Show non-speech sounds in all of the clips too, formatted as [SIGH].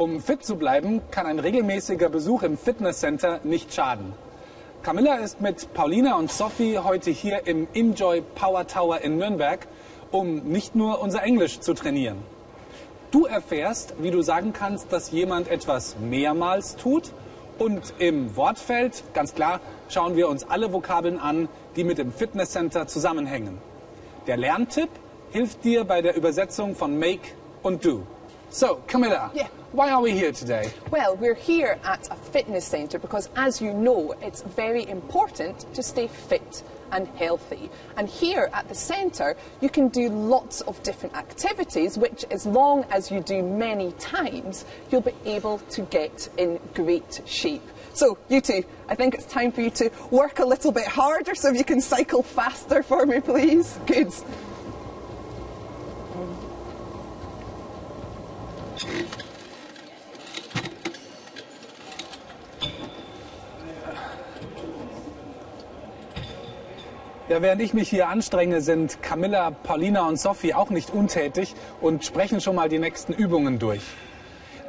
Um fit zu bleiben, kann ein regelmäßiger Besuch im Fitnesscenter nicht schaden. Camilla ist mit Paulina und Sophie heute hier im Enjoy Power Tower in Nürnberg, um nicht nur unser Englisch zu trainieren. Du erfährst, wie du sagen kannst, dass jemand etwas mehrmals tut. Und im Wortfeld, ganz klar, schauen wir uns alle Vokabeln an, die mit dem Fitnesscenter zusammenhängen. Der Lerntipp hilft dir bei der Übersetzung von make und do. So, Camilla, Yeah. Why are we here today? Well, we're here at a fitness centre because, as you know, it's very important to stay fit and healthy. And here at the centre, you can do lots of different activities, which, as long as you do many times, you'll be able to get in great shape. So, you two, I think it's time for you to work a little bit harder so you can cycle faster for me, please. Good. Ja, während ich mich hier anstrenge, sind Camilla, Paulina und Sophie auch nicht untätig und sprechen schon mal die nächsten Übungen durch.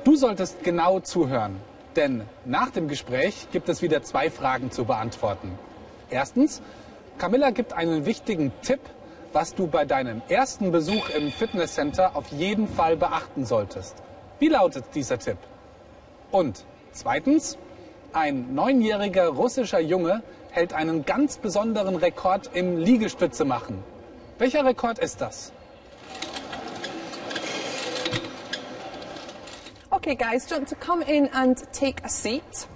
Du solltest genau zuhören, denn nach dem Gespräch gibt es wieder zwei Fragen zu beantworten. Erstens, Camilla gibt einen wichtigen Tipp, was du bei deinem ersten Besuch im Fitnesscenter auf jeden Fall beachten solltest. Wie lautet dieser Tipp? Und zweitens, ein neunjähriger russischer Junge hält einen ganz besonderen Rekord im Liegestütze machen. Welcher Rekord ist das? Okay, guys, do you want to come in and take a seat?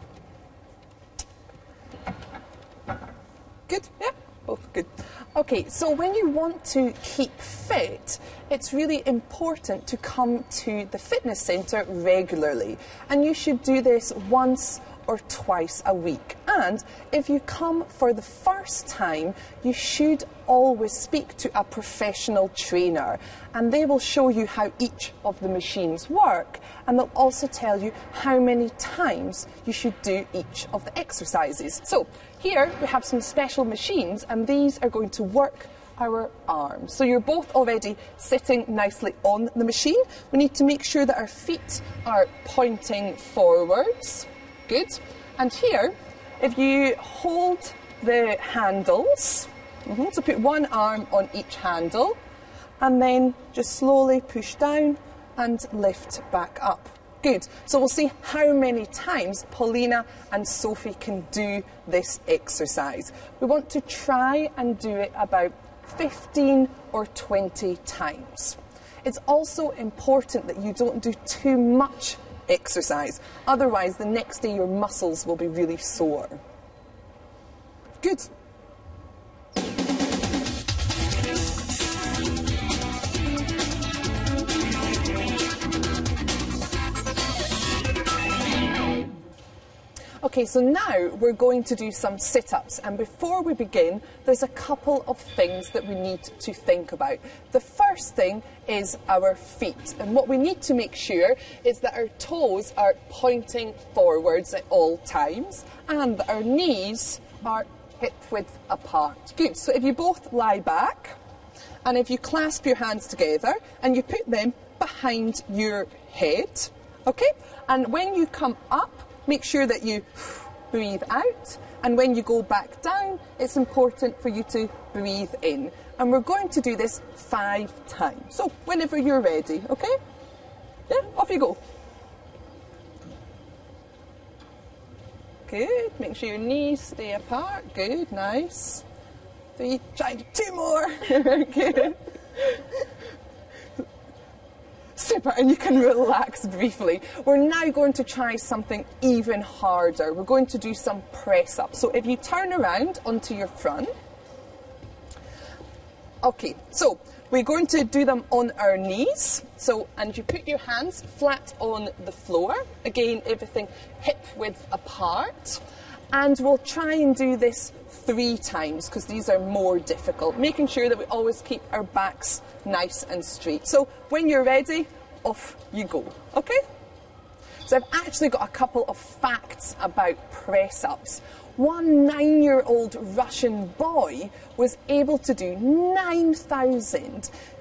Good, yeah, both good. Okay, so when you want to keep fit, it's really important to come to the fitness centre regularly. And you should do this once or twice a week. And if you come for the first time, you should always speak to a professional trainer and they will show you how each of the machines work and they'll also tell you how many times you should do each of the exercises. So here we have some special machines and these are going to work our arms. So you're both already sitting nicely on the machine. We need to make sure that our feet are pointing forwards. Good. And here, if you hold the handles, mhm, so put one arm on each handle, and then just slowly push down and lift back up. Good. So we'll see how many times Paulina and Sophie can do this exercise. We want to try and do it about 15 or 20 times. It's also important that you don't do too much exercise. Otherwise, the next day your muscles will be really sore. Good. Okay, so now we're going to do some sit ups. And before we begin, there's a couple of things that we need to think about. The first thing is our feet. And what we need to make sure is that our toes are pointing forwards at all times and that our knees are hip width apart. Good. So if you both lie back and if you clasp your hands together and you put them behind your head, okay? And when you come up, make sure that you breathe out. And when you go back down, it's important for you to breathe in. And we're going to do this five times. So whenever you're ready, okay? Yeah, off you go. Good. Make sure your knees stay apart. Good. Nice. Three. Try two more. [LAUGHS] Good. Super, and you can relax briefly. We're now going to try something even harder. We're going to do some press ups. So if you turn around onto your front, okay, so we're going to do them on our knees. So, and you put your hands flat on the floor. Again, everything hip width apart. And we'll try and do this three times because these are more difficult, making sure that we always keep our backs nice and straight. So when you're ready, off you go. Okay? So I've actually got a couple of facts about press ups. One nine year old Russian boy was able to do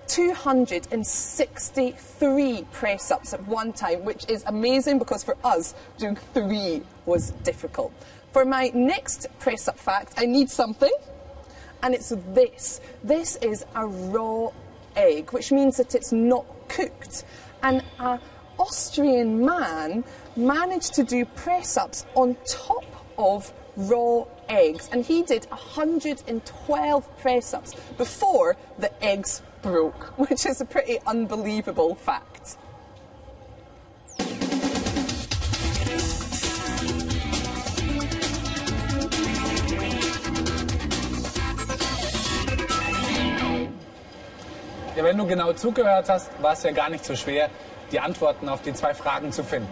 263 press ups at one time, which is amazing because for us, doing three was difficult. For my next press up fact, I need something, and it's this. This is a raw egg, which means that it's not cooked. And an Austrian man managed to do press ups on top of raw eggs, and he did 112 press ups before the eggs broke, [LAUGHS] which is a pretty unbelievable fact. Ja, wenn du genau zugehört hast, war es ja gar nicht so schwer, die Antworten auf die zwei Fragen zu finden.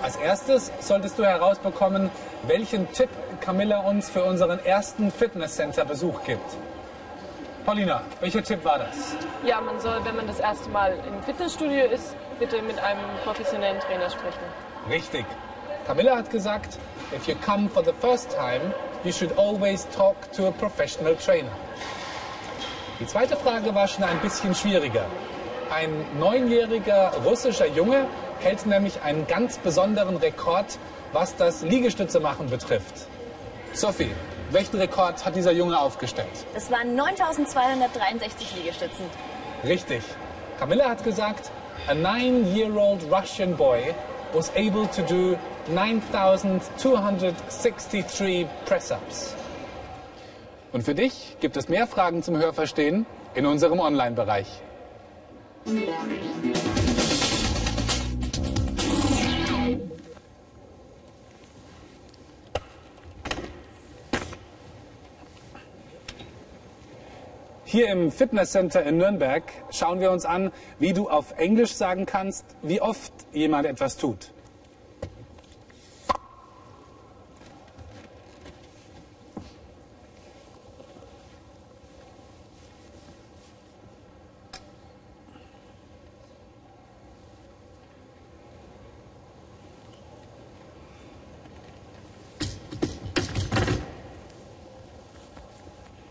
Als erstes solltest du herausbekommen, welchen Tipp Camilla uns für unseren ersten Fitnesscenter-Besuch gibt. Paulina, welcher Tipp war das? Ja, man soll, wenn man das erste Mal im Fitnessstudio ist, bitte mit einem professionellen Trainer sprechen. Richtig. Camilla hat gesagt, if you come for the first time, you should always talk to a professional trainer. Die zweite Frage war schon ein bisschen schwieriger. Ein neunjähriger russischer Junge hält nämlich einen ganz besonderen Rekord, was das Liegestütze machen betrifft. Sophie, welchen Rekord hat dieser Junge aufgestellt? Es waren 9263 Liegestützen. Richtig. Camilla hat gesagt, a nine-year-old Russian boy was able to do 9263 press-ups. Und für dich gibt es mehr Fragen zum Hörverstehen in unserem Online-Bereich. Hier im Fitnesscenter in Nürnberg schauen wir uns an, wie du auf Englisch sagen kannst, wie oft jemand etwas tut.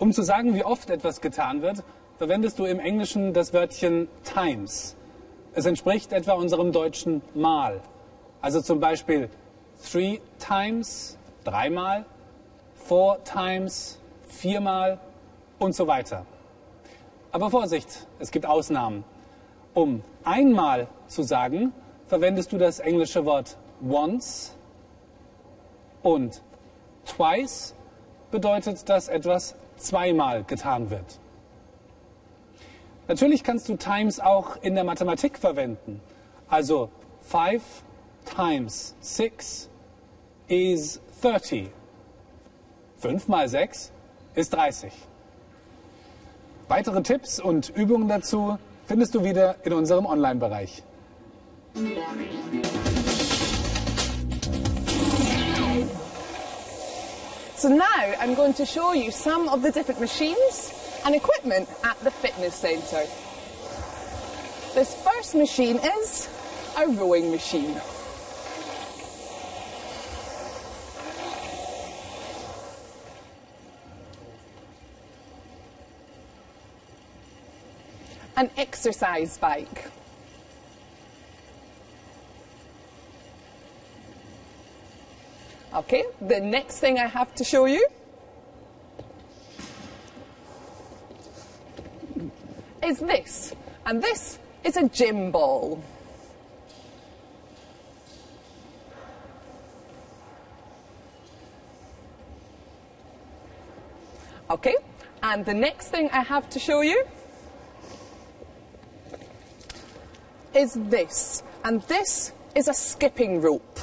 Um zu sagen, wie oft etwas getan wird, verwendest du im Englischen das Wörtchen times. Es entspricht etwa unserem deutschen mal. Also zum Beispiel three times, dreimal, four times, viermal und so weiter. Aber Vorsicht, es gibt Ausnahmen. Um einmal zu sagen, verwendest du das englische Wort once und twice bedeutet, dass etwas zweimal getan wird. Natürlich kannst du times auch in der Mathematik verwenden. Also 5 times 6 is 30. 5 mal 6 ist 30. Weitere Tipps und Übungen dazu findest du wieder in unserem Online-Bereich. So now I'm going to show you some of the different machines and equipment at the fitness centre. This first machine is a rowing machine. An exercise bike. Okay, the next thing I have to show you is this. And this is a gym ball. Okay, and the next thing I have to show you is this. And this is a skipping rope.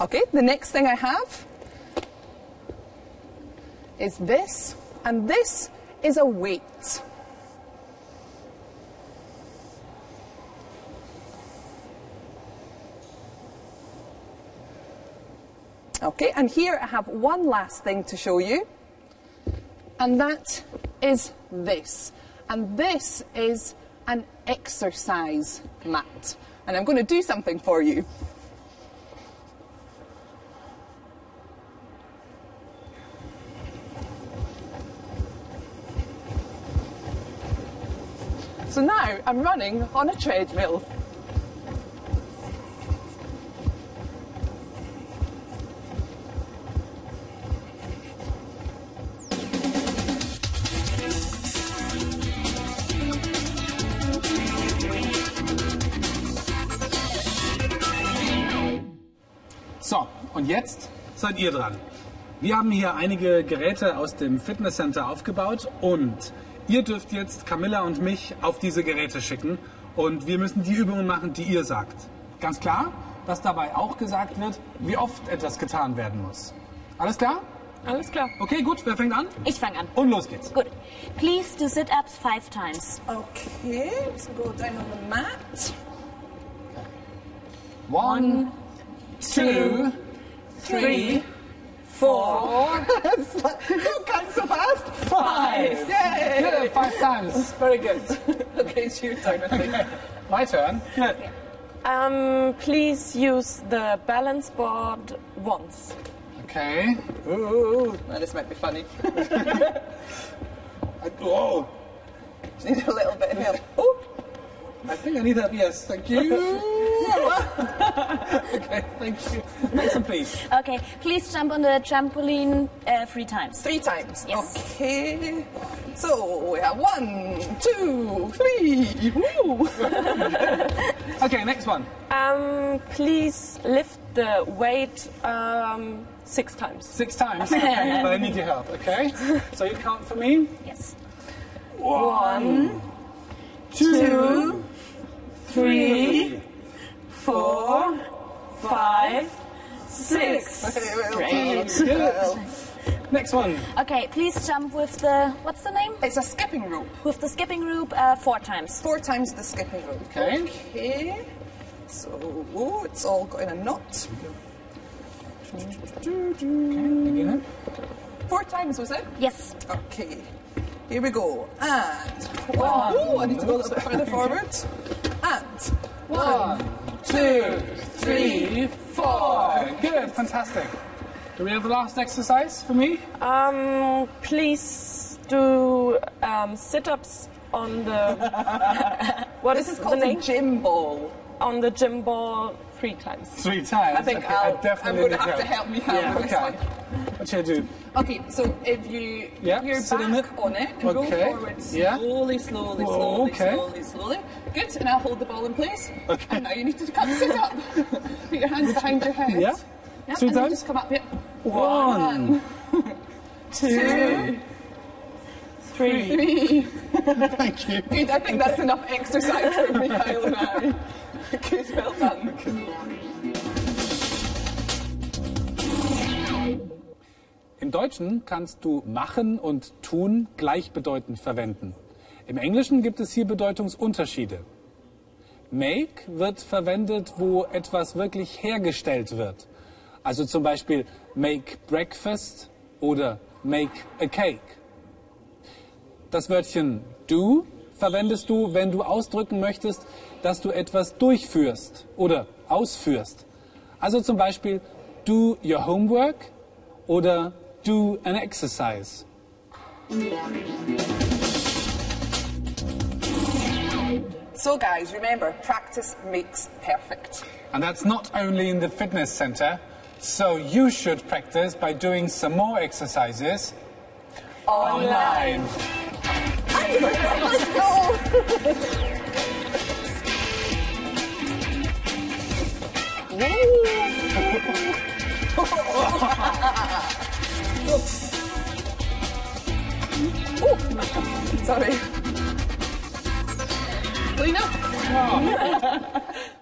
Okay, the next thing I have is this, and this is a weight. Okay, and here I have one last thing to show you, and that is this. And this is an exercise mat. and I'm going to do something for you. So now I'm running on a treadmill. So, und jetzt seid ihr dran. Wir haben hier einige Geräte aus dem Fitnesscenter aufgebaut und ihr dürft jetzt Camilla und mich auf diese Geräte schicken und wir müssen die Übungen machen, die ihr sagt. Ganz klar, dass dabei auch gesagt wird, wie oft etwas getan werden muss. Alles klar? Alles klar. Okay, gut, wer fängt an? Ich fange an. Und los geht's. Gut. Please do sit-ups five times. Okay, so go down on the mat. One, two, three, four, Don't count so fast. five. Yay! Good, five times. [LAUGHS] Very good. [LAUGHS] okay, it's your turn, I think. [LAUGHS] My turn. Good. Um, please use the balance board once. Okay. Ooh, now this might be funny. I, oh, Just need a little bit of help. Oh, I think I need help. Yes, thank you. [LAUGHS] okay, thank you. Next one, please. Okay. Please jump on the trampoline uh, three times. three times. Yes. Okay. So we have one, two, three. Woo. [LAUGHS] Okay, next one. Um, please lift the weight um, six times. Six times. [LAUGHS] Okay, but I need your help. Okay. So you count for me. Yes. One, two, three, Four, five, six. Great. Good. Next one. Okay. Please jump with the what's the name? It's a skipping rope. With the skipping rope uh, four times. Four times the skipping rope. Okay. Okay. So oh, it's all got in a knot. Again. Four times was it? Yes. Okay. Here we go. And one. Oh, I need to go a little bit further forward. And One, two, three, four. Good, fantastic. Do we have the last exercise for me? Um, please do um, sit-ups on the [LAUGHS] what this is is the called a name gym ball. on the gym ball three times. Three times. I think okay, I'll, I definitely I'm going to have to help me Yeah, out with this okay. One. What should I do? Okay, so if you Yeah, sit in back it. on it and Okay, go forward yeah. slowly, slowly, Whoa, slowly, okay. slowly, slowly. Good, and I'll hold the ball in place. Okay. And now you need to come sit up. [LAUGHS] Put your hands behind your head. Yeah. Yeah, then times? just come up here. One, [LAUGHS] two, Three. three. [LAUGHS] Thank you. Good, I think that's enough exercise for Mikhail and I. Good, well done. Im Deutschen kannst du machen und tun gleichbedeutend verwenden. Im Englischen gibt es hier Bedeutungsunterschiede. Make wird verwendet, wo etwas wirklich hergestellt wird. Also zum Beispiel make breakfast oder make a cake. Das Wörtchen do verwendest du, wenn du ausdrücken möchtest, dass du etwas durchführst oder ausführst. Also zum Beispiel do your homework oder do an exercise. So, guys, remember, practice makes perfect. And that's not only in the fitness center, so you should practice by doing some more exercises online. Let's go! [LAUGHS] [LAUGHS] Sorry. Clean. Oh. [LAUGHS]